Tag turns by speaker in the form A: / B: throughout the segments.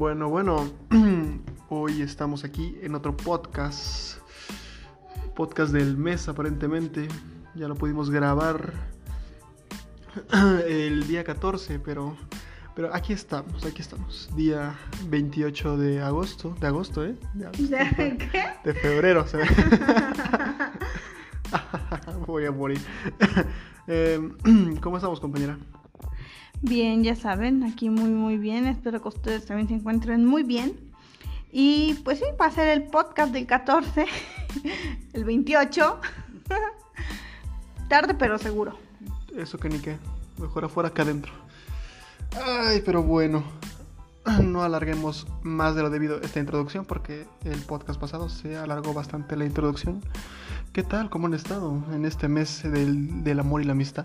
A: Bueno, bueno, hoy estamos aquí en otro podcast, podcast del mes aparentemente, ya lo pudimos grabar el día 14, pero, pero aquí estamos, aquí estamos, día 28 de agosto, de agosto, ¿eh? De, agosto,
B: ¿De qué?
A: de febrero, se ve. Voy a morir. Eh, ¿Cómo estamos, compañera?
B: Bien, ya saben, aquí muy muy bien. Espero que ustedes también se encuentren muy bien. Y pues sí, va a ser el podcast del 14, el 28. Tarde pero seguro.
A: Eso que ni qué. Mejor afuera que adentro. Ay, pero bueno. No alarguemos más de lo debido esta introducción porque el podcast pasado se alargó bastante la introducción. ¿Qué tal? ¿Cómo han estado en este mes del, del amor y la amistad?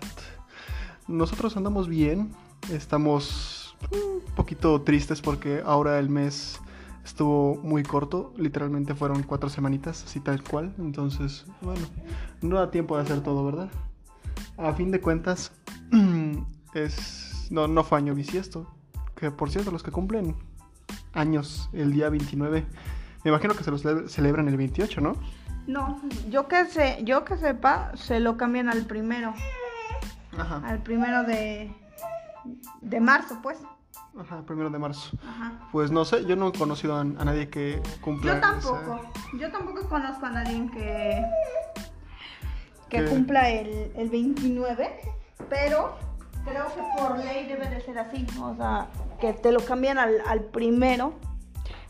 A: Nosotros andamos bien. Estamos un poquito tristes porque ahora el mes estuvo muy corto. Literalmente fueron cuatro semanitas, así tal cual. Entonces, bueno, no da tiempo de hacer todo, ¿verdad? A fin de cuentas, es. No, no fue año bisiesto. Que por cierto, los que cumplen años el día 29, me imagino que se los cele- celebran el 28, ¿no?
B: No, yo que sé, yo que sepa, se lo cambian al primero,
A: Ajá.
B: al primero de de marzo, pues.
A: Ajá, primero de marzo.
B: Ajá.
A: Pues no sé, yo no he conocido a, a nadie que cumpla.
B: Yo tampoco.
A: esa-
B: Yo tampoco conozco a nadie que que
A: ¿Qué?
B: cumpla el, el 29, pero creo que por ley debe de ser así, o sea, que te lo cambian al, al primero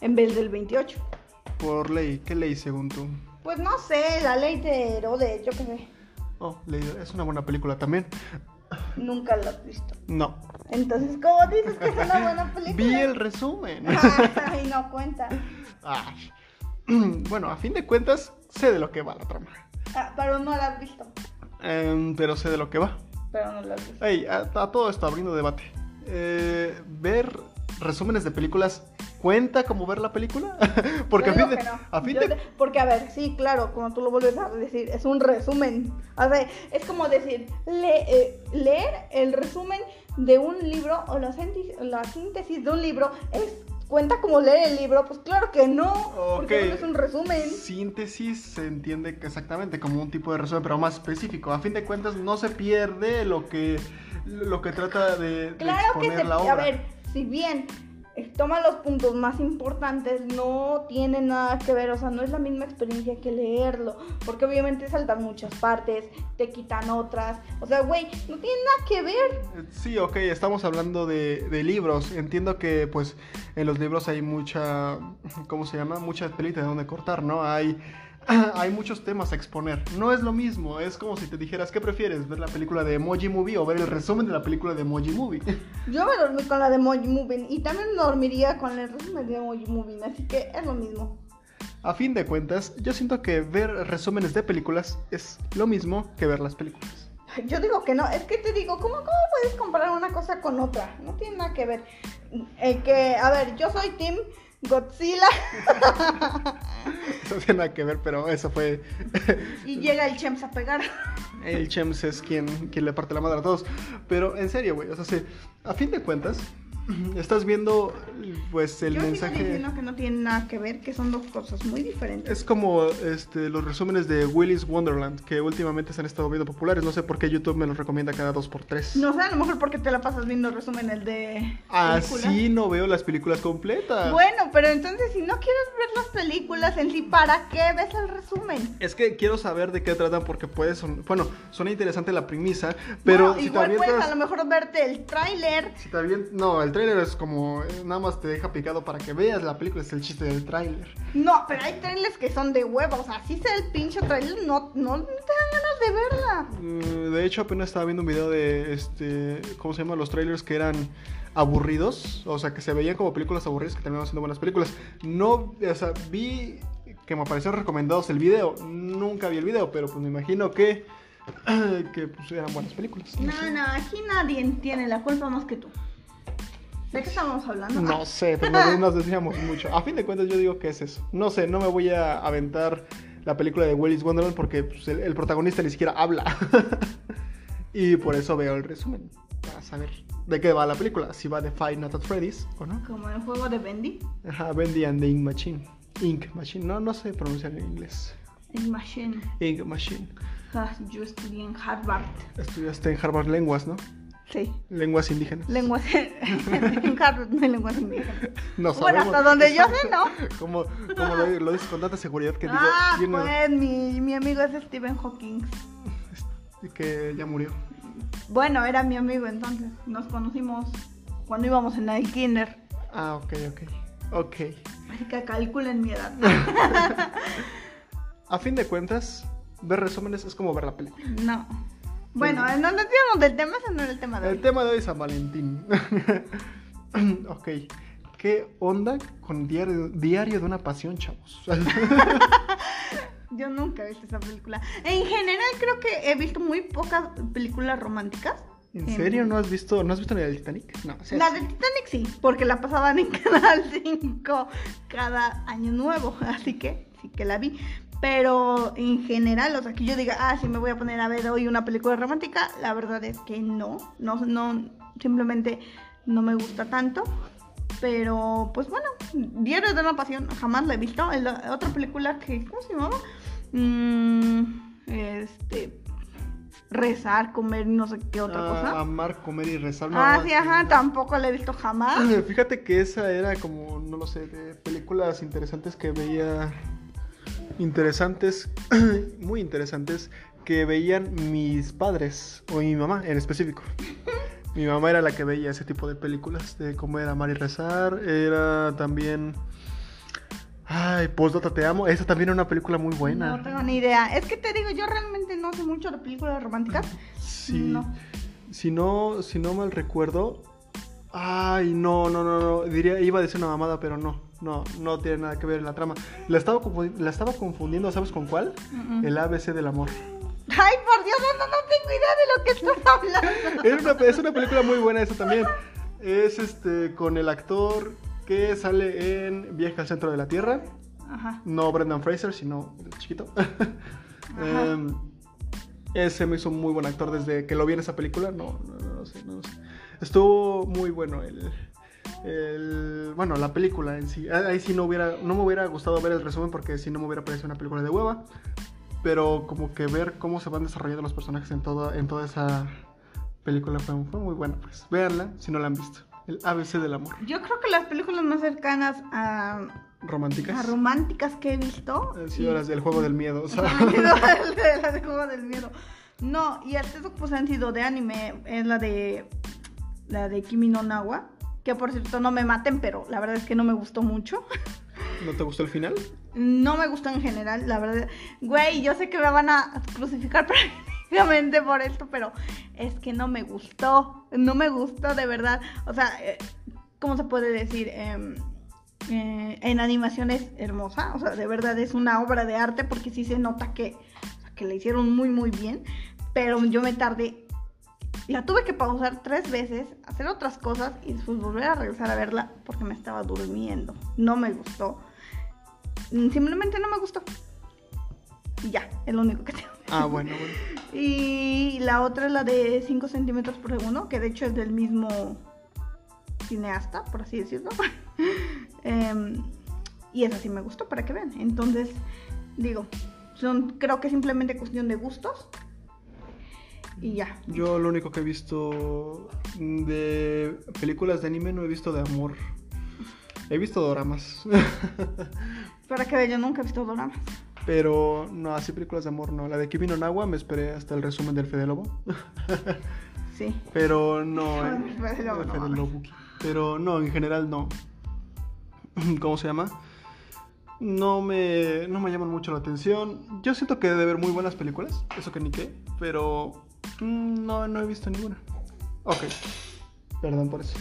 B: en vez del 28.
A: Por ley, ¿qué ley según tú?
B: Pues no sé, la ley de Herodes, yo qué sé,
A: Oh, ley, es una buena película también.
B: Nunca lo has visto.
A: No.
B: Entonces, ¿cómo dices que es una buena película?
A: Vi el resumen.
B: Ay, no cuenta.
A: Ay. Bueno, a fin de cuentas, sé de lo que va la trama.
B: Ah, pero no la has visto.
A: Em, pero sé de lo que va.
B: Pero no la has visto.
A: Ey, a, a todo esto abriendo debate. Eh, ver resúmenes de películas cuenta como ver la película? Porque a fin de,
B: que no.
A: a fin de-
B: de- Porque, a ver, sí, claro, como tú lo vuelves a decir, es un resumen. O sea, es como decir, le- eh, leer el resumen de un libro o la, síntesis- la síntesis de un libro es cuenta como leer el libro. Pues claro que no, porque no es un resumen.
A: Síntesis se entiende que exactamente como un tipo de resumen, pero más específico. A fin de cuentas, no se pierde lo que, lo que trata de, de
B: Claro que
A: exponer
B: se,
A: la obra.
B: a ver, si bien eh, toma los puntos más importantes, no tiene nada que ver, o sea, no es la misma experiencia que leerlo, porque obviamente saltan muchas partes, te quitan otras, o sea, güey, no tiene nada que ver.
A: Eh, Sí, ok, estamos hablando de, de libros. Entiendo que pues en los libros hay mucha, ¿cómo se llama? Mucha pelita de donde cortar, ¿no? Hay, hay muchos temas a exponer. No es lo mismo, es como si te dijeras, ¿qué prefieres? ¿Ver la película de Emoji Movie o ver el resumen de la película de Emoji Movie?
B: Yo me dormí con la de Emoji Movie y también me dormiría con el resumen de Emoji Movie, así que es lo mismo.
A: A fin de cuentas, yo siento que ver resúmenes de películas es lo mismo que ver las películas.
B: Yo digo que no, es que te digo, ¿cómo, cómo puedes comparar una cosa con otra? No tiene nada que ver. El que, a ver, yo soy Team Godzilla
A: no tiene nada que ver, pero eso fue...
B: y llega el Chems a pegar.
A: El Chems es quien, quien le parte la madre a todos. Pero en serio, güey, o sea, sí, a fin de cuentas, estás viendo pues el
B: yo sigo
A: mensaje...
B: diciendo que no tiene nada que ver, que son dos cosas muy diferentes.
A: Es como este, los resúmenes de Willy's Wonderland, que últimamente se han estado viendo populares. No sé por qué YouTube me los recomienda cada dos por tres.
B: No sé, a lo mejor porque te la pasas viendo resúmenes de películas.
A: Así no veo las películas completas.
B: Bueno, pero entonces si no quieres ver las películas en sí, ¿para qué ves el resumen?
A: Es que quiero saber de qué tratan porque puede son... Bueno, suena interesante la premisa, pero si te
B: igual puedes
A: avientas...
B: a lo mejor verte el tráiler.
A: Si te avient- No, el tráiler es como... eh, Nada más te deja picado para que veas la película, es el chiste del tráiler.
B: No, pero hay trailers que son de huevo, o sea, si sea el pinche trailer, no, no, no te dan ganas de verla.
A: Mm, De hecho, apenas estaba viendo un video de este, ¿cómo se llama? Los trailers que eran aburridos, o sea, que se veían como películas aburridas que terminaban siendo buenas películas. No, o sea, vi que me aparecieron recomendados el video. Nunca vi el video, pero pues me imagino que que pues eran buenas películas.
B: No, no, aquí nadie tiene la culpa más que tú. ¿De qué estamos hablando?
A: No sé, pero nos, nos desviamos mucho. A fin de cuentas, yo digo que es eso. No sé, no me voy a aventar la película de Willy's Wonderland porque pues, el, el protagonista ni siquiera habla. y por eso veo el resumen, para saber de qué va la película, si va de Five Nights at Freddy's o no.
B: Como el juego de Bendy.
A: Ajá, Bendy and the Ink Machine. Ink Machine, no, no sé pronunciar en inglés.
B: En Machine.
A: Ink Machine.
B: Ah, yo estudié en Harvard.
A: Estudiaste en Harvard Lenguas, ¿no?
B: Sí.
A: Lenguas indígenas.
B: Lenguas. en Harvard no hay lenguas indígenas.
A: No
B: Bueno,
A: sabemos.
B: hasta donde yo sé, ¿no?
A: Como, como lo, lo dices con tanta seguridad que digo,
B: Ah,
A: tiene-
B: pues mi, mi amigo es Stephen Hawking.
A: que ya murió.
B: Bueno, era mi amigo entonces. Nos conocimos cuando íbamos en el kinder.
A: Ah, ok, ok. Ok.
B: Así que calculen mi edad.
A: A fin de cuentas, ver resúmenes es como ver la película.
B: No. Bueno, no nos desviamos del tema, ese no era el tema de
A: El
B: hoy.
A: tema de hoy es San Valentín. ok. ¿Qué onda con diario, diario de una pasión, chavos?
B: Yo nunca he visto esa película. En general creo que he visto muy pocas películas románticas.
A: ¿En serio no has visto, no has visto ni la del Titanic? No, o sea,
B: La
A: sí.
B: de Titanic sí, porque la pasaban en Canal 5 cada año nuevo, así que sí que la vi. Pero en general, o sea, que yo diga, ah, sí me voy a poner a ver hoy una película romántica, la verdad es que no, no, no, simplemente no me gusta tanto. Pero, pues bueno, Diario de una Pasión jamás la he visto. Es la otra película que, ¿cómo se llamaba? Mm, este, rezar, comer, no sé qué otra
A: Ah,
B: cosa.
A: amar, comer y rezar. no,
B: Ah, sí, ajá, tampoco la he visto jamás.
A: Fíjate que esa era como, no lo sé, de películas interesantes que veía. Interesantes, muy interesantes, que veían mis padres, o mi mamá en específico. Mi mamá era la que veía ese tipo de películas, de comer, amar y rezar. Era también. Ay, Postdata Te Amo. Esa también era una película muy buena.
B: No tengo ni idea. Es que te digo, yo realmente no sé mucho de películas románticas.
A: Sí.
B: No.
A: Si no, si no mal recuerdo. Ay, no, no, no, no. Diría, iba a decir una mamada, pero no. No, no tiene nada que ver en la trama. La estaba, la estaba confundiendo, ¿sabes con cuál?
B: Mm, mm.
A: El ABC del amor.
B: Ay, por Dios, no, no tengo idea de lo que estás hablando.
A: Es una, es una película muy buena esa también. Es este con el actor que sale en Viaje al centro de la Tierra.
B: Ajá.
A: No Brendan Fraser, sino el chiquito. Em, ese me hizo un muy buen actor desde que lo vi en esa película. No, no, no, no sé, no sé. Estuvo muy bueno el, el- bueno, la película en sí. Ah, Ahí sí no hubiera, no me hubiera gustado ver el resumen porque si no me hubiera parecido una película de hueva. Pero como que ver cómo se van desarrollando los personajes en toda, en toda esa película fue, fue muy buena. Pues véanla si no la han visto. El ABC del amor.
B: Yo creo que las películas más cercanas a,
A: Románticas.
B: a románticas que he visto.
A: Han sido las del juego del miedo. o sea.
B: Han sido las de- las de Juego del Miedo. No, y el texto pues han sido de anime. Es la de. La de Kimi no Nawa. Que por cierto no me maten, pero la verdad es que no me gustó mucho.
A: ¿No te gustó el final?
B: No me gustó en general, la verdad. Güey, yo sé que me van a crucificar prácticamente por esto, pero es que no me gustó. No me gustó de verdad. O sea, eh, ¿cómo se puede decir? Em, eh, en animación es hermosa. O sea, de verdad es una obra de arte porque sí se nota que, que la hicieron muy, muy bien. Pero yo me tardé. La tuve que pausar tres veces, hacer otras cosas y después volver a regresar a verla porque me estaba durmiendo. No me gustó. Mm, Simplemente no me gustó. Y ya, es lo único que tengo.
A: Ah, bueno, bueno.
B: Y la otra es la de 5 centímetros por segundo, que de hecho es del mismo cineasta, por así decirlo. Em, y esa sí me gustó, para que vean. Entonces, digo, son, creo que es simplemente cuestión de gustos. Y ya.
A: Yo lo único que he visto de películas de anime no he visto de amor. He visto doramas.
B: Para que vean, yo nunca he visto doramas.
A: Pero no, así películas de amor no. La de Kimi no Nawa me esperé hasta el resumen del Fede Lobo.
B: Sí.
A: Pero no.
B: Fede Lobo,
A: el Fede. Lobuki. Pero no, en general no. ¿Cómo se llama? No me, no me llaman mucho la atención. Yo siento que debe haber muy buenas películas, eso que ni qué, pero no, no he visto ninguna. Ok, perdón por eso.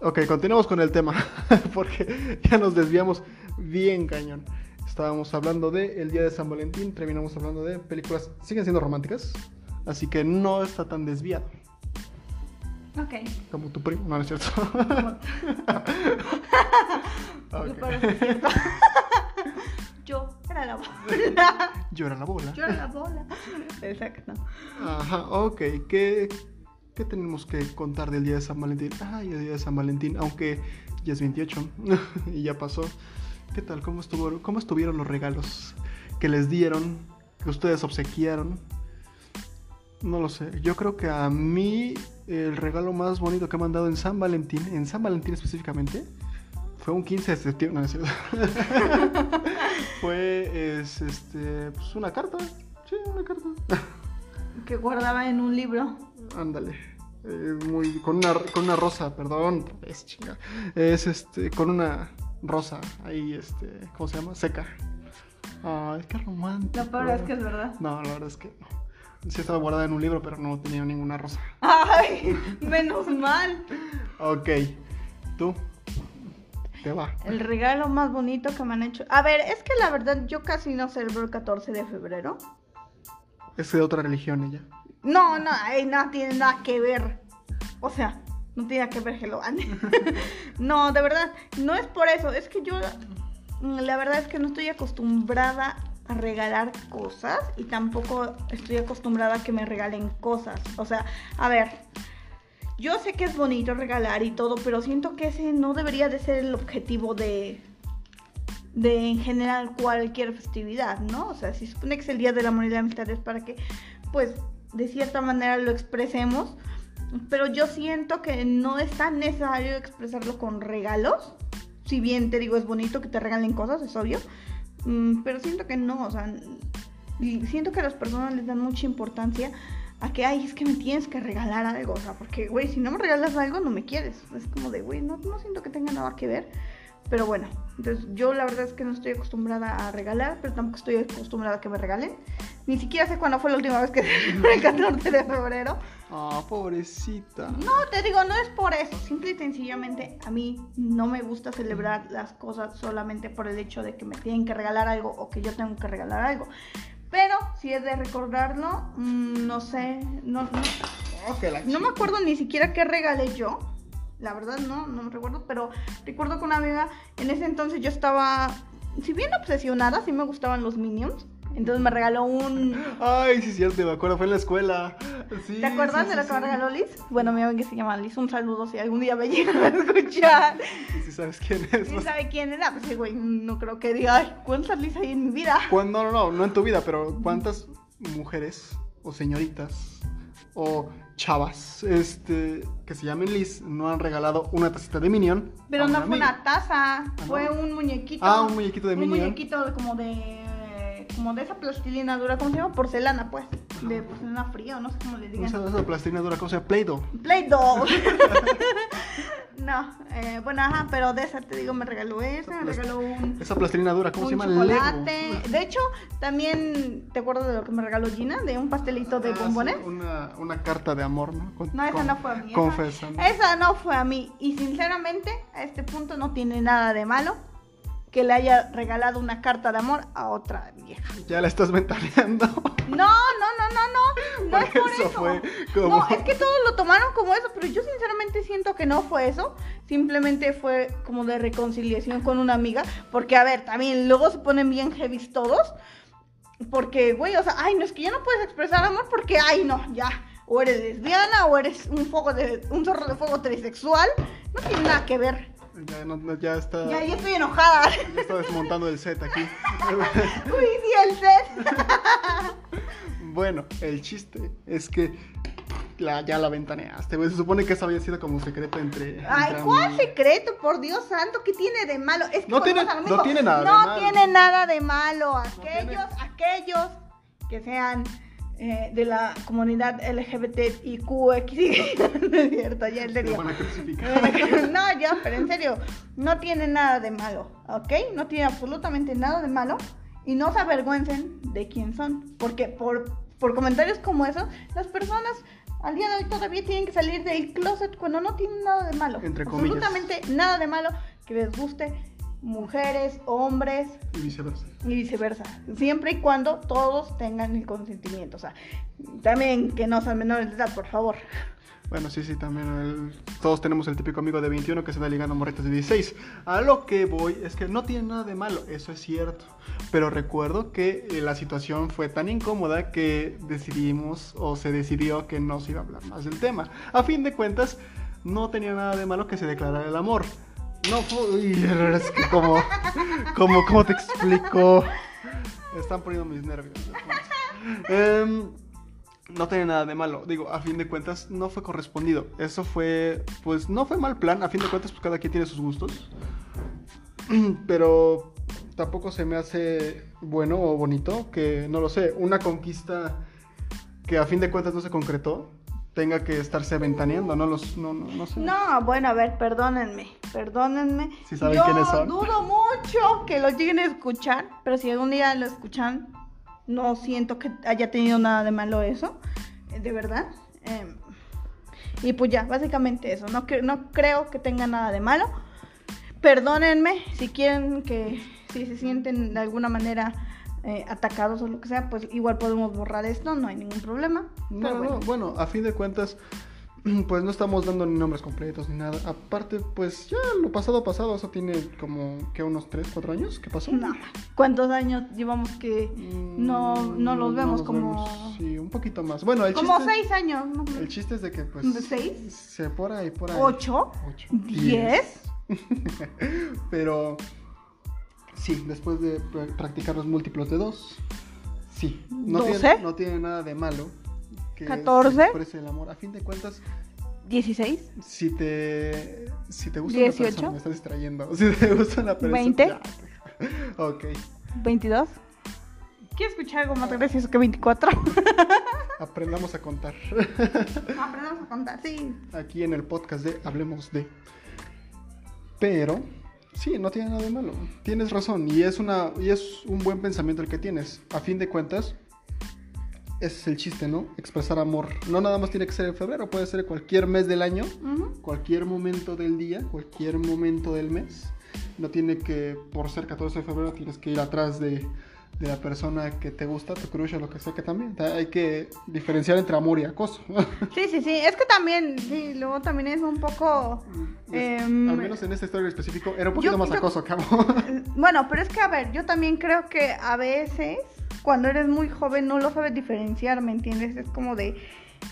A: Ok, continuamos con el tema, porque ya nos desviamos bien cañón. Estábamos hablando de el día de San Valentín, terminamos hablando de películas, siguen siendo románticas, así que no está tan desviado
B: Ok.
A: como tu primo, no, no es cierto. Ok.
B: Pero sí es cierto. Yo era la bola.
A: Llora la bola.
B: Yo era la bola. Exacto.
A: Ajá, ok. ¿Qué, ¿qué tenemos que contar del día de San Valentín? Ay, el día de San Valentín, aunque ya es 28 y ya pasó. ¿Qué tal? ¿Cómo, estuvo, ¿Cómo estuvieron los regalos que les dieron? Que ustedes obsequiaron. No lo sé. Yo creo que a mí el regalo más bonito que me han dado en San Valentín, en San Valentín específicamente, fue un 15 de septiembre. No, es cierto. fue es, este, pues una carta. Sí, una carta.
B: Que guardaba en un libro.
A: Ándale. Eh, muy, con, una, con una rosa, perdón. Es chinga. Es este, con una rosa ahí, este, ¿cómo se llama? Seca. Ay, qué romántico.
B: Lo peor es que es verdad.
A: No, la verdad es que no. Sí estaba guardada en un libro, pero no tenía ninguna rosa.
B: Ay, menos mal.
A: Ok. ¿Tú? Te va.
B: El regalo más bonito que me han hecho. A ver, es que la verdad yo casi no celebro el 14 de febrero.
A: Es de otra religión ella.
B: No, no, ay, no tiene nada que ver. O sea, no tiene nada que ver Hello Andy. no, de verdad, no es por eso. Es que yo, mm, la verdad es que no estoy acostumbrada a regalar cosas y tampoco estoy acostumbrada a que me regalen cosas. O sea, a ver, yo sé que es bonito regalar y todo, pero siento que ese no debería de ser el objetivo de, de en general cualquier festividad, ¿no? O sea, si supone que es el Día del Amor y la Amistad es para que, pues, de cierta manera lo expresemos, pero yo siento que no es tan necesario expresarlo con regalos, si bien te digo es bonito que te regalen cosas, es obvio, mm, pero siento que no, o sea, siento que a las personas les dan mucha importancia a que, ay, es que me tienes que regalar algo, o sea, porque, güey, si no me regalas algo, no me quieres, es como de, güey, no, no siento que tenga nada que ver. Pero bueno, entonces yo la verdad es que no estoy acostumbrada a regalar, pero tampoco estoy acostumbrada a que me regalen. Ni siquiera sé cuándo fue la última vez que fue el 14 de febrero.
A: Ah, pobrecita.
B: No, te digo, no es por eso. Simple y sencillamente a mí no me gusta celebrar las cosas solamente por el hecho de que me tienen que regalar algo o que yo tengo que regalar algo. Pero si es de recordarlo, mm, no sé, no, no,
A: la
B: no me acuerdo ni siquiera qué regalé yo. La verdad no, no me recuerdo, pero recuerdo que una amiga, en ese entonces yo estaba, si bien obsesionada, sí me gustaban los Minions. Entonces me regaló un...
A: Ay, sí, cierto, me acuerdo, fue en la escuela. Sí,
B: ¿Te acuerdas
A: sí,
B: de lo
A: sí,
B: que me
A: sí.
B: regaló Liz? Bueno, mi amiga que se llama Liz, un saludo si algún día me llegan a escuchar.
A: Sí, sí sabes quién es.
B: ¿Sí sabe quién era? Pues sí, güey, no creo que diga, ay, ¿cuántas Liz hay en mi vida?
A: ¿Cuán- No, no, no, no en tu vida, pero ¿cuántas mujeres o señoritas o chavas este, que se llamen Liz no han regalado una tacita de Minion?
B: Pero no fue
A: amiga?
B: una taza,
A: Ah, ¿no?
B: fue un muñequito.
A: Ah, un muñequito de
B: un
A: Minion.
B: muñequito de- como de como de esa plastilina dura, ¿cómo se llama? Porcelana, pues. De porcelana fría, o no sé cómo le digan.
A: Esa, esa plastilina dura, ¿cómo se llama? Play-Doh.
B: Play-Doh. no, eh, bueno, ajá, pero de esa te digo, me regaló ese, me regaló un,
A: Esa plastilina dura, ¿cómo
B: un
A: se llama?
B: chocolate.
A: Lego.
B: De hecho, también, ¿te acuerdas de lo que me regaló Gina? De un pastelito de
A: Ah, sí,
B: bombones.
A: una, una carta de amor, ¿no? Con-
B: No, esa
A: con-
B: no fue a mí. esa-
A: Confesando.
B: Esa no fue a mí. Y sinceramente, a este punto no tiene nada de malo que le haya regalado una carta de amor a otra vieja.
A: Ya la estás ventaneando.
B: No, no, no, no, no. No es por
A: eso
B: eso.
A: fue como-
B: No, es que todos lo tomaron como eso, pero yo sinceramente siento que no fue eso. Simplemente fue como de reconciliación con una amiga. Porque, a ver, también luego se ponen bien heavy todos. Porque, güey, o sea, ay, no es que ya no puedes expresar amor porque, ay, no, ya. O eres lesbiana o eres un fuego de un zorro de fuego trisexual. No tiene nada que ver.
A: Ya, no- no, ya está.
B: Ya, ya estoy enojada.
A: ya está desmontando el set aquí.
B: Uy, sí, el set.
A: bueno, el chiste es que la, ya la ventaneaste. Se supone que eso había sido como secreto entre.
B: Ay,
A: entre
B: ¿cuál
A: amigos.
B: secreto? Por Dios santo, ¿qué tiene de malo? Es que
A: No tiene-
B: a lo
A: no tiene nada de
B: No
A: malo.
B: tiene nada de malo. Aquellos, aquellos que sean eh, de la comunidad LGBTIQX. no es cierto, ya en serio. No, ya, pero en serio, no tiene nada de malo, ¿ok? No tiene absolutamente nada de malo y no se avergüencen de quién son, porque por, por comentarios como eso, las personas al día de hoy todavía tienen que salir del closet cuando no tienen nada de malo.
A: Entre comillas.
B: Absolutamente nada de malo que les guste mujeres, hombres
A: Y viceversa.
B: y viceversa. Siempre y cuando todos tengan el consentimiento. O sea, también que no sean menores de edad, por favor.
A: Bueno, sí, sí, también. el- todos tenemos el típico amigo de 21 que se da ligando morritas de 16. A lo que voy es que no tiene nada de malo, eso es cierto. Pero recuerdo que eh, la situación fue tan incómoda que decidimos o se decidió que no se iba a hablar más del tema. A fin de cuentas, no tenía nada de malo que se declarara el amor. No fue. uy, es que como. como ¿Cómo te explico? Están poniendo mis nervios. Em, no tiene nada de malo. Digo, a fin de cuentas, no fue correspondido. Eso fue, pues, no fue mal plan. A fin de cuentas, pues cada quien tiene sus gustos. Pero tampoco se me hace bueno o bonito que, no lo sé, una conquista que a fin de cuentas no se concretó tenga que estarse ventaneando. No, los, no, no, no sé.
B: No, bueno, a ver, perdónenme, perdónenme.
A: Sí saben
B: Yo
A: quiénes son.
B: dudo mucho que lo lleguen a escuchar, pero si algún día lo escuchan, no siento que haya tenido nada de malo eso, eh, de verdad. Em, y pues ya, básicamente eso. No, no creo que tenga nada de malo. Perdónenme si quieren que, si se sienten de alguna manera eh, atacados o lo que sea, pues igual podemos borrar esto, no hay ningún problema.
A: No,
B: pero bueno.
A: no, bueno, a fin de cuentas, pues no estamos dando ni nombres completos ni nada. Aparte, pues ya lo pasado pasado, eso tiene como que unos 3, 4 años. ¿Qué pasó?
B: No, ¿cuántos años llevamos que
A: Mm,
B: no, no los vemos como...
A: vemos. Sí, un poquito más. Bueno, el
B: Como
A: chiste,
B: seis años, ¿no?
A: El chiste es de que, pues.
B: ¿De seis?
A: Se por ahí, por ahí.
B: ¿Ocho?
A: Ocho.
B: ¿Diez?
A: Pero. Sí, después de pr- practicar los múltiplos de dos. Sí. No
B: ¿Doce?
A: tiene, no tiene nada de malo. Que
B: ¿Catorce?
A: se exprese el amor. A fin de cuentas,
B: ¿Dieciséis?
A: si te. Si te gusta una
B: ¿Dieciocho?
A: persona, me estás distrayendo. Si te gusta una persona.
B: ¿Veinte?
A: ya. Ok.
B: ¿Veintidós? ¿Quieres escuchar algo más gracioso que veinticuatro?
A: Aprendamos a contar.
B: Aprendamos a contar, sí.
A: aquí en el podcast de Hablemos de. Pero, sí, no tiene nada de malo. Tienes razón y es, una, y es un buen pensamiento el que tienes. A fin de cuentas, ese es el chiste, ¿no? Expresar amor. No nada más tiene que ser en febrero, puede ser cualquier mes del año, cualquier momento del día, cualquier momento del mes. No tiene que, por ser 14 de febrero, tienes que ir atrás de, de la persona que te gusta, tu crush o lo que sea que también. Hay que diferenciar entre amor y acoso.
B: Sí, sí, sí. Es que también, sí, luego también es un poco...
A: Es-
B: Em,
A: al menos en esta historia en específico era un poquito
B: yo-
A: más
B: yo-
A: acoso que amor.
B: Bueno, pero es que, a ver, yo también creo que a veces, cuando eres muy joven, no lo sabes diferenciar, ¿me entiendes? Es como de,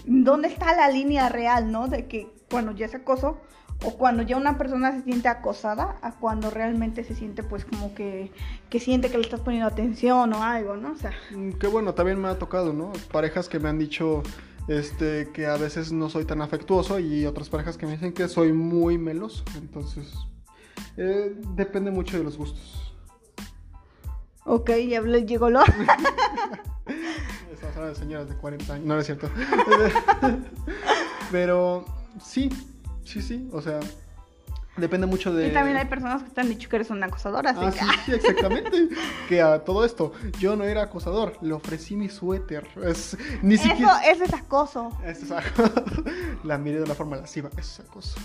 B: ¿dónde está la línea real, no? De que cuando ya es acoso, o cuando ya una persona se siente acosada, a cuando realmente se siente, pues, como que, que siente que le estás poniendo atención o algo, ¿no? O sea,
A: Mm, Qué bueno, también me ha tocado, ¿no? Parejas que me han dicho este que a veces no soy tan afectuoso y otras parejas que me dicen que soy muy meloso. Entonces, eh, depende mucho de los gustos.
B: ok, ya le llegó lo...
A: Estamos hablando de señoras de 40 años, no, no es cierto. Pero sí, sí, sí, o sea, depende mucho de...
B: Y también hay personas que te han dicho que eres una acosadora, así
A: Ah,
B: que...
A: sí, sí, exactamente. que a todo esto, yo no era acosador, le ofrecí mi suéter. Es, ni
B: Eso,
A: siquiera.
B: eso es acoso.
A: Eso es acoso. La miré de una forma lasciva, eso es acoso.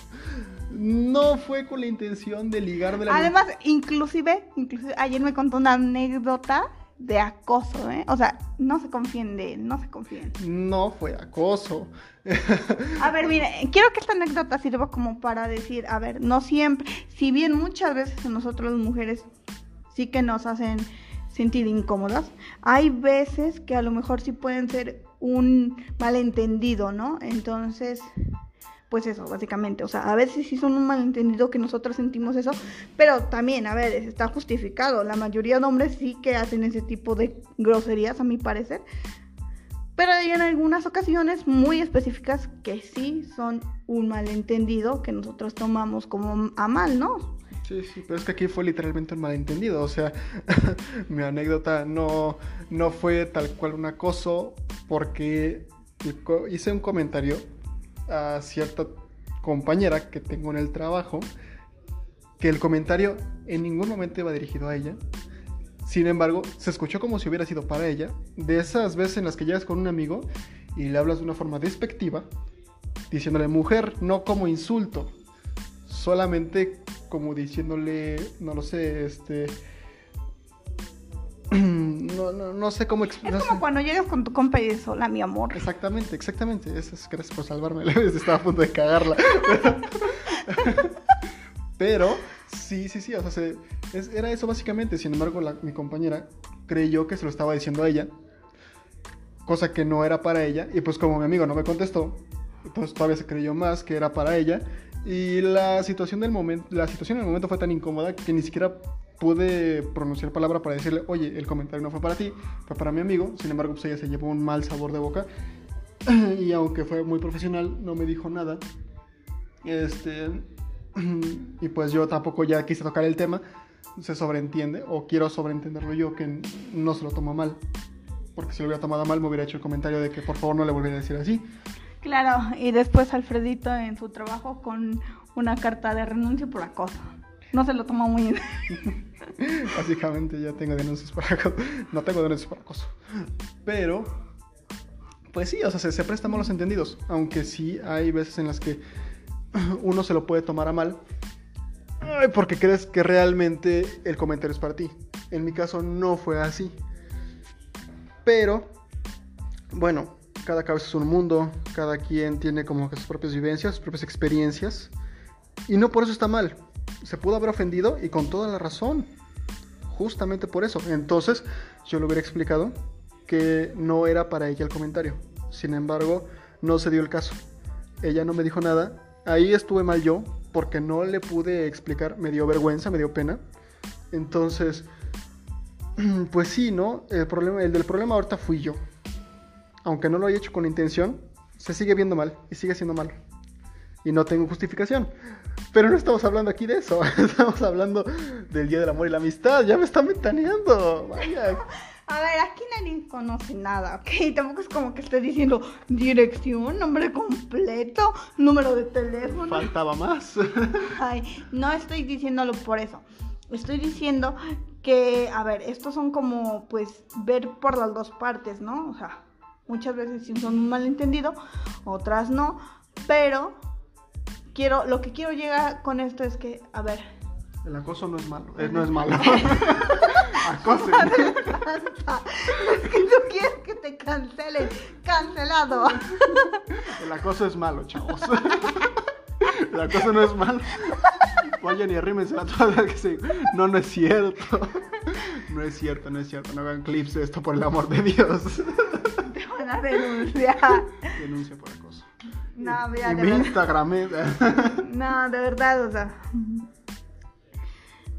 A: No fue con la intención de ligar de la
B: Además, inclusive, inclusive, ayer me contó una anécdota de acoso, ¿eh? O sea, no se confíen de él, no se confíen.
A: No fue acoso.
B: A ver, mire, quiero que esta anécdota sirva como para decir, a ver, no siempre, si bien muchas veces nosotros las mujeres sí que nos hacen sentir incómodas, hay veces que a lo mejor sí pueden ser un malentendido, ¿no? Entonces, pues eso, básicamente, o sea, a veces sí son un malentendido que nosotros sentimos eso, pero también, a ver, está justificado, la mayoría de hombres sí que hacen ese tipo de groserías, a mi parecer, pero hay en algunas ocasiones muy específicas que sí son un malentendido que nosotros tomamos como a mal, ¿no?
A: Sí, sí, pero es que aquí fue literalmente un malentendido. O sea, mi anécdota no, no fue tal cual un acoso porque hice un comentario a cierta compañera que tengo en el trabajo que el comentario en ningún momento iba dirigido a ella. Sin embargo, se escuchó como si hubiera sido para ella. De esas veces en las que llegas con un amigo y le hablas de una forma despectiva, diciéndole mujer, no como insulto, solamente como diciéndole, no lo sé, este, no, no, no sé cómo
B: Es
A: explicar.
B: como cuando llegas con tu compa y dices, hola, mi amor.
A: Exactamente, exactamente. Eso es, gracias por salvarme. Estaba a punto de cagarla. Pero, sí, sí, sí. O sea, se- es- era eso básicamente. Sin embargo, la- mi compañera creyó que se lo estaba diciendo a ella. Cosa que no era para ella. Y pues como mi amigo no me contestó, pues todavía se creyó más que era para ella. Y la situación del momento, la situación en el momento fue tan incómoda que ni siquiera pude pronunciar palabra para decirle, oye, el comentario no fue para ti, fue para mi amigo. Sin embargo, pues ella se llevó un mal sabor de boca. Y aunque fue muy profesional, no me dijo nada. Este, y pues yo tampoco ya quise tocar el tema. Se sobreentiende, o quiero sobreentenderlo yo, que no se lo toma mal. Porque si lo hubiera tomado mal, me hubiera hecho el comentario de que por favor no le volviera a decir así.
B: Claro, y después Alfredito en su trabajo con una carta de renuncia por acoso. No se lo tomó muy bien.
A: Básicamente ya tengo denuncias por acoso. No tengo denuncias por acoso. Pero, pues sí, o sea, se, se prestan malos entendidos. Aunque sí hay veces en las que uno se lo puede tomar a mal. Porque crees que realmente el comentario es para ti. En mi caso no fue así. Pero, bueno, cada cabeza es un mundo. Cada quien tiene como sus propias vivencias, sus propias experiencias. Y no por eso está mal. Se pudo haber ofendido y con toda la razón. Justamente por eso. Entonces, yo le hubiera explicado que no era para ella el comentario. Sin embargo, no se dio el caso. Ella no me dijo nada. Ahí estuve mal yo porque no le pude explicar. Me dio vergüenza, me dio pena. Entonces, pues sí, ¿no? El, problema, el del problema ahorita fui yo. Aunque no lo haya hecho con intención, se sigue viendo mal y sigue siendo malo. Y no tengo justificación. Pero no estamos hablando aquí de eso. Estamos hablando del Día del Amor y la Amistad. Ya me están ventaneando. Vaya.
B: A ver, aquí nadie conoce nada, ¿ok? Tampoco es como que esté diciendo dirección, nombre completo, número de teléfono.
A: Faltaba más.
B: Ay, no estoy diciéndolo por eso. Estoy diciendo que, a ver, estos son como, pues, ver por las dos partes, ¿no? O sea, muchas veces sí son un malentendido, otras no, pero quiero, lo que quiero llegar con esto es que, a ver,
A: El acoso no es malo. eh, no es malo. Acoso.
B: es que tú quieres que te cancelen, cancelado.
A: El acoso es malo, chavos. El acoso no es malo. Vayan y arrímense a todas que sí. No, no es cierto. No es cierto, no es cierto. No hagan clips de esto por el amor de Dios.
B: Te van a denunciar.
A: Denuncia por acoso.
B: No, mira,
A: Y
B: de
A: mi
B: verdad.
A: Instagram es...
B: No, de verdad, o sea.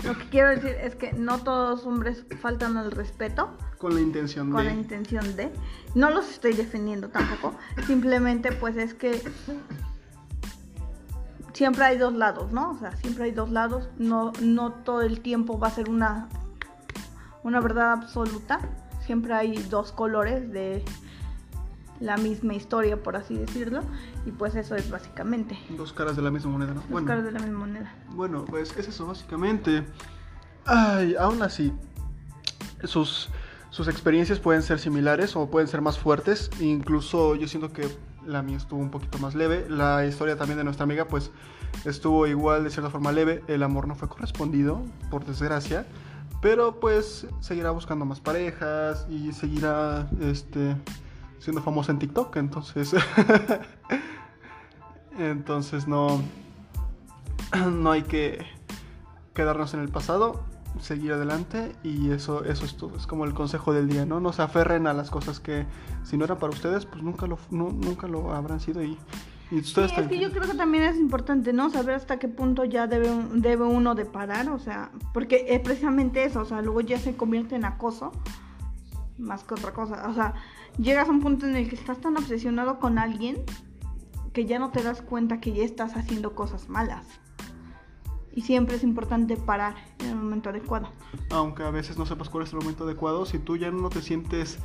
B: Lo que quiero decir es que no todos los hombres faltan al respeto
A: Con la intención
B: con
A: de...
B: la intención de. No los estoy defendiendo tampoco. Simplemente, pues es que siempre hay dos lados, ¿no? O sea, siempre hay dos lados. No, no todo el tiempo va a ser una, una verdad absoluta. Siempre hay dos colores de la misma historia, por así decirlo. Y pues eso es básicamente.
A: Dos caras de la misma moneda, ¿no?
B: Dos caras de la misma moneda.
A: Bueno, pues es eso básicamente. Ay, aún así, sus, sus experiencias pueden ser similares o pueden ser más fuertes. Incluso yo siento que la mía estuvo un poquito más leve. La historia también de nuestra amiga, pues estuvo igual de cierta forma leve. El amor no fue correspondido, por desgracia. Pero pues seguirá buscando más parejas y seguirá este, siendo famosa en TikTok. Entonces, entonces no, no hay que quedarnos en el pasado, seguir adelante y eso, eso es todo. Es como el consejo del día, ¿no? No se aferren a las cosas que si no eran para ustedes, pues nunca lo, nu- nunca lo habrán sido y, y ustedes
B: Sí, es que yo creo que también es importante, ¿no? Saber hasta qué punto ya debe, debe uno de parar, o sea, porque es precisamente eso, o sea, luego ya se convierte en acoso, más que otra cosa, o sea, llegas a un punto en el que estás tan obsesionado con alguien que ya no te das cuenta que ya estás haciendo cosas malas. Y siempre es importante parar en el momento adecuado.
A: Aunque a veces no sepas cuál es el momento adecuado, si tú ya no te sientes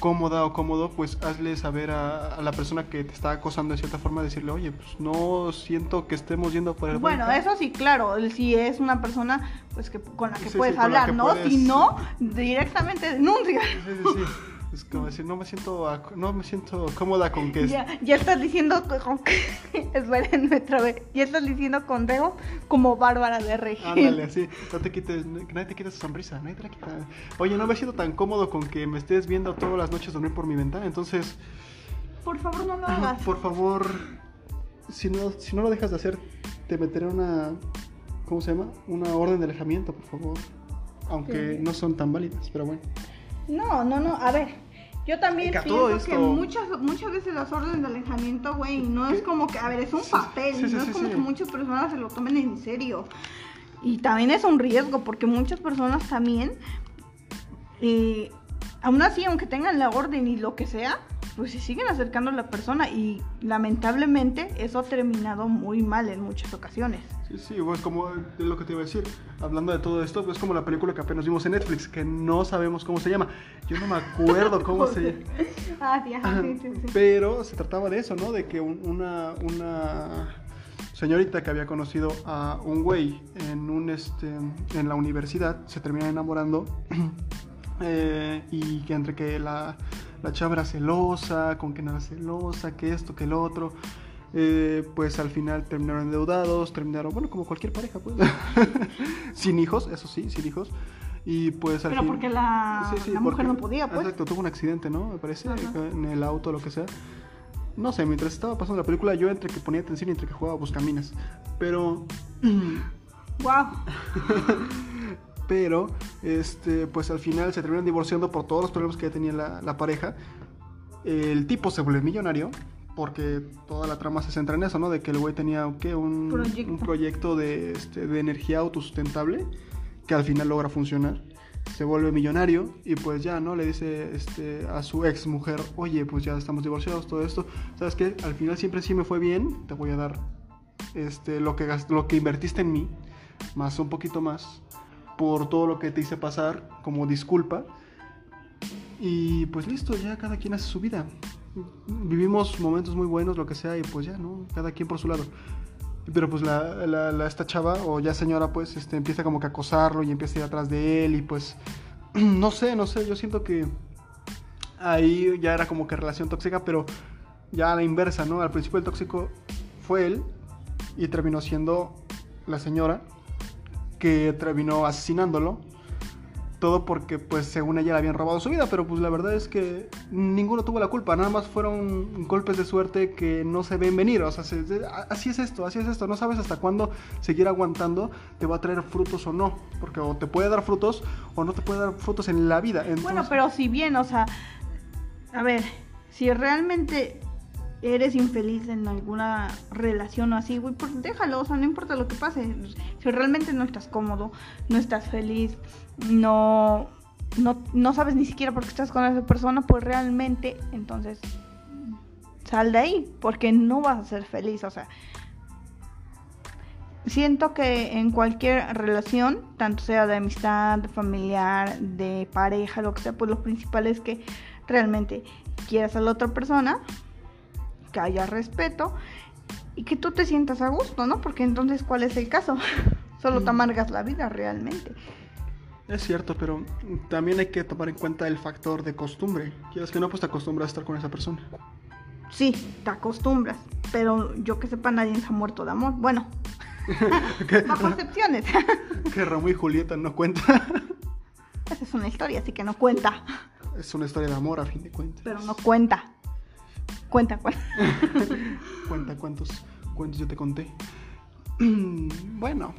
A: cómoda o cómodo, pues hazle saber a, a la persona que te está acosando de cierta forma, decirle, oye, pues no siento que estemos yendo por el buen
B: Bueno,
A: camino".
B: eso sí, claro, si es una persona pues que con la que
A: Sí,
B: puedes hablar, ¿no?
A: puedes-
B: Si no, directamente denuncia.
A: Sí. Es como decir, no me siento, no me siento cómoda con que...
B: Ya, ya estás diciendo que con Espérenme otra vez. Ya estás diciendo consejo como Bárbara de Regil.
A: Ándale, así, no te quites, que nadie te quite esa sonrisa, nadie te la quita. Oye, no me siento tan cómodo con que me estés viendo todas las noches dormir por mi ventana, entonces,
B: Por favor, no lo hagas.
A: por favor, si no, si no lo dejas de hacer, te meteré una, ¿cómo se llama? Una orden de alejamiento, por favor. Aunque
B: Sí.
A: no son tan válidas, pero bueno.
B: No, no, no. A ver, yo también pienso
A: todo
B: que
A: esto-
B: muchas, muchas veces las órdenes de alejamiento, güey, no es como que, a ver, es un papel,
A: sí, sí,
B: no
A: sí,
B: es como
A: sí.
B: que muchas personas se lo tomen en serio. Y también es un riesgo, porque muchas personas también, eh, aún así, aunque tengan la orden y lo que sea, pues se siguen acercando a la persona y lamentablemente eso ha terminado muy mal en muchas ocasiones.
A: Sí, sí, pues como de lo que te iba a decir, hablando de todo esto, pues como la película que apenas vimos en Netflix, que no sabemos cómo se llama. Yo no me acuerdo cómo se llama.
B: Ah, ajá, sí, sí, sí.
A: Pero se trataba de eso, ¿no? De que un- una, una señorita que había conocido a un güey en, un, este, en la universidad se termina enamorando eh, y que entre que la, la chava era celosa, con que era celosa, que esto, que el otro. eh, pues al final terminaron endeudados, terminaron, bueno, como cualquier pareja, pues. sin hijos, eso sí, sin hijos. Y pues al
B: Pero
A: fin-
B: porque la,
A: Sí, sí,
B: la
A: porque-
B: mujer no podía, pues.
A: Exacto, tuvo un accidente, ¿no? Me parece,
B: Ajá.
A: en el auto, lo que sea. No sé, mientras estaba pasando la película, yo entre que ponía atención y entre que jugaba Buscaminas. Pero,
B: Wow.
A: pero, este, pues al final se terminan divorciando por todos los problemas que tenía la, la pareja. El tipo se vuelve millonario, porque toda la trama se centra en eso, ¿no? De que el güey tenía, ¿qué? Un
B: Proyecto.
A: un proyecto de, este, de energía autosustentable, que al final logra funcionar. Se vuelve millonario y pues ya, ¿no? Le dice este, a su ex mujer, oye, pues ya estamos divorciados, todo esto. ¿Sabes qué? Al final siempre sí me fue bien, te voy a dar este, lo, que lo que invertiste en mí, más un poquito más, por todo lo que te hice pasar como disculpa. Y pues listo, ya cada quien hace su vida. Vivimos momentos muy buenos, lo que sea, y pues ya, ¿no? Cada quien por su lado. Pero pues la, la- la- esta chava, o ya señora, pues este, empieza como que a acosarlo y empieza a ir atrás de él y pues, no sé, no sé, yo siento que ahí ya era como que relación tóxica, pero ya a la inversa, ¿no? Al principio el tóxico fue él y terminó siendo la señora que terminó asesinándolo. Todo porque, pues, según ella le habían robado su vida, pero pues la verdad es que ninguno tuvo la culpa, nada más fueron golpes de suerte que no se ven venir, o sea, se- así es esto, así es esto, no sabes hasta cuándo seguir aguantando te va a traer frutos o no, porque o te puede dar frutos o no te puede dar frutos en la vida.
B: Bueno, pero si bien, o sea, a ver, si realmente eres infeliz en alguna relación o así, güey, pues déjalo, o sea, no importa lo que pase. Si realmente no estás cómodo, no estás feliz, no, no, no sabes ni siquiera por qué estás con esa persona, pues realmente, entonces, sal de ahí, porque no vas a ser feliz, o sea. Siento que en cualquier relación, tanto sea de amistad, de familiar, de pareja, lo que sea, pues lo principal es que realmente quieras a la otra persona, que haya respeto y que tú te sientas a gusto, ¿no? Porque entonces, ¿cuál es el caso? Solo te
A: Mm.
B: amargas la vida realmente.
A: Es cierto, pero también hay que tomar en cuenta el factor de costumbre. Quieras que no, pues te acostumbras a estar con esa persona.
B: Sí, te acostumbras, pero yo que sepa, nadie se ha muerto de amor. Bueno, bajo excepciones.
A: que Romeo y Julieta no cuenta.
B: Esa es una historia, así que no cuenta.
A: es una historia de amor, a fin de cuentas.
B: Pero no cuenta. Cuenta, cuenta.
A: Cuenta cuántos cuentos yo te conté. bueno,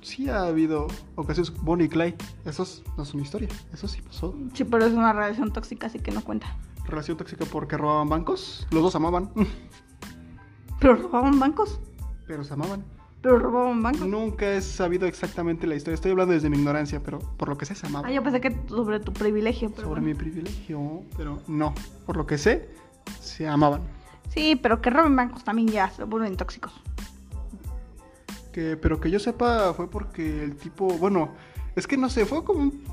A: sí ha habido ocasiones Bonnie y Clyde. Esos no son historia, eso sí pasó.
B: Sí, pero es una relación tóxica, así que no cuenta.
A: Relación tóxica porque robaban bancos. Los dos amaban,
B: Pero robaban bancos.
A: pero se amaban.
B: Pero robaban bancos.
A: Nunca he sabido exactamente la historia. Estoy hablando desde mi ignorancia, pero por lo que sé se amaban.
B: Ah, yo pensé que sobre tu privilegio. Pero
A: Sobre
B: bueno.
A: mi privilegio, pero no. Por lo que sé, se amaban.
B: Sí, pero que roben bancos también ya se vuelven tóxicos.
A: Que, pero que yo sepa fue porque el tipo, bueno, es que no sé, fue como, un-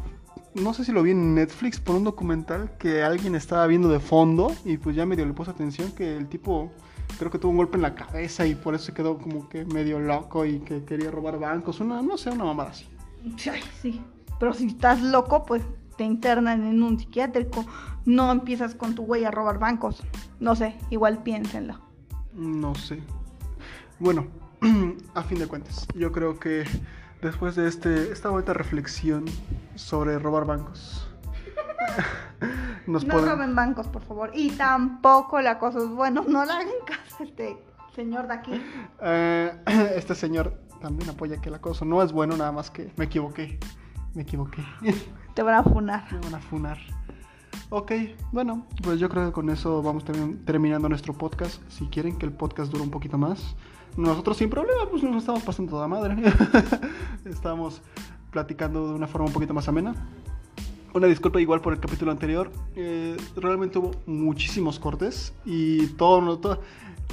A: no sé si lo vi en Netflix por un documental que alguien estaba viendo de fondo y pues ya medio le puso atención que el tipo creo que tuvo un golpe en la cabeza y por eso se quedó como que medio loco y que quería robar bancos, una, no sé, una mamada así.
B: Ay, sí. Pero si estás loco, pues te internan en un psiquiátrico, no empiezas con tu güey a robar bancos. No sé, igual piénsenlo.
A: No sé. Bueno, a fin de cuentas, yo creo que después de este, esta bonita reflexión sobre robar bancos,
B: nos no roben bancos, por favor. Y tampoco la cosa es bueno, no le hagan caso este señor de aquí.
A: Eh, este señor también apoya que el acoso no es bueno, nada más que me equivoqué. Me equivoqué.
B: Te van a funar.
A: Me van a funar. Ok, bueno, pues yo creo que con eso vamos terminando nuestro podcast. Si quieren que el podcast dure un poquito más, nosotros sin problema, pues nos estamos pasando toda madre. estamos platicando de una forma un poquito más amena. Una disculpa igual por el capítulo anterior. Eh, realmente hubo muchísimos cortes y todo, todo,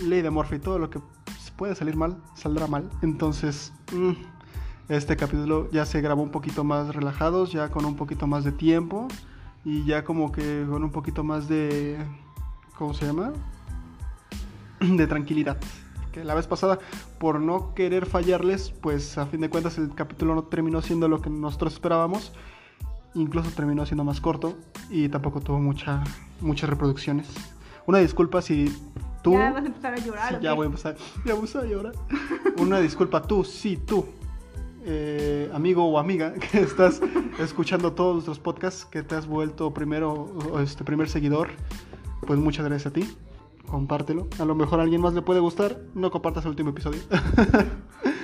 A: ley de Morphy, todo lo que puede salir mal, saldrá mal. Entonces, mm, este capítulo ya se grabó un poquito más relajados, ya con un poquito más de tiempo y ya como que con un poquito más de... ¿Cómo se llama? De tranquilidad. Que la vez pasada, por no querer fallarles, pues a fin de cuentas el capítulo no terminó siendo lo que nosotros esperábamos. Incluso terminó siendo más corto y tampoco tuvo mucha, muchas reproducciones. Una disculpa si tú...
B: Ya vas a empezar a llorar.
A: ya voy a empezar, ya voy a llorar. Una disculpa tú, sí, tú, eh, amigo o amiga que estás escuchando todos nuestros podcasts, que te has vuelto primero, este primer seguidor, pues muchas gracias a ti. Compártelo. A lo mejor a alguien más le puede gustar. No compartas el último episodio.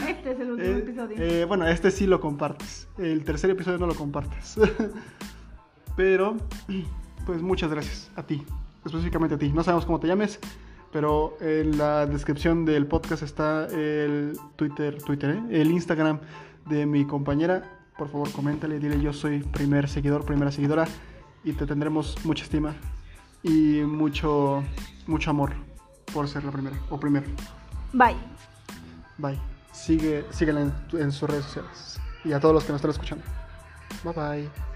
B: Este es el último eh, episodio.
A: Eh, bueno, este sí lo compartes. El tercer episodio no lo compartes. Pero, pues muchas gracias a ti. Específicamente a ti. No sabemos cómo te llames pero en la descripción del podcast está el Twitter, Twitter, el Instagram de mi compañera. Por favor, coméntale, dile yo soy primer seguidor, primera seguidora y te tendremos mucha estima y mucho, mucho amor por ser la primera o primero.
B: Bye.
A: Bye. Sigue, síguela en, en sus redes sociales y a todos los que nos están escuchando. Bye bye.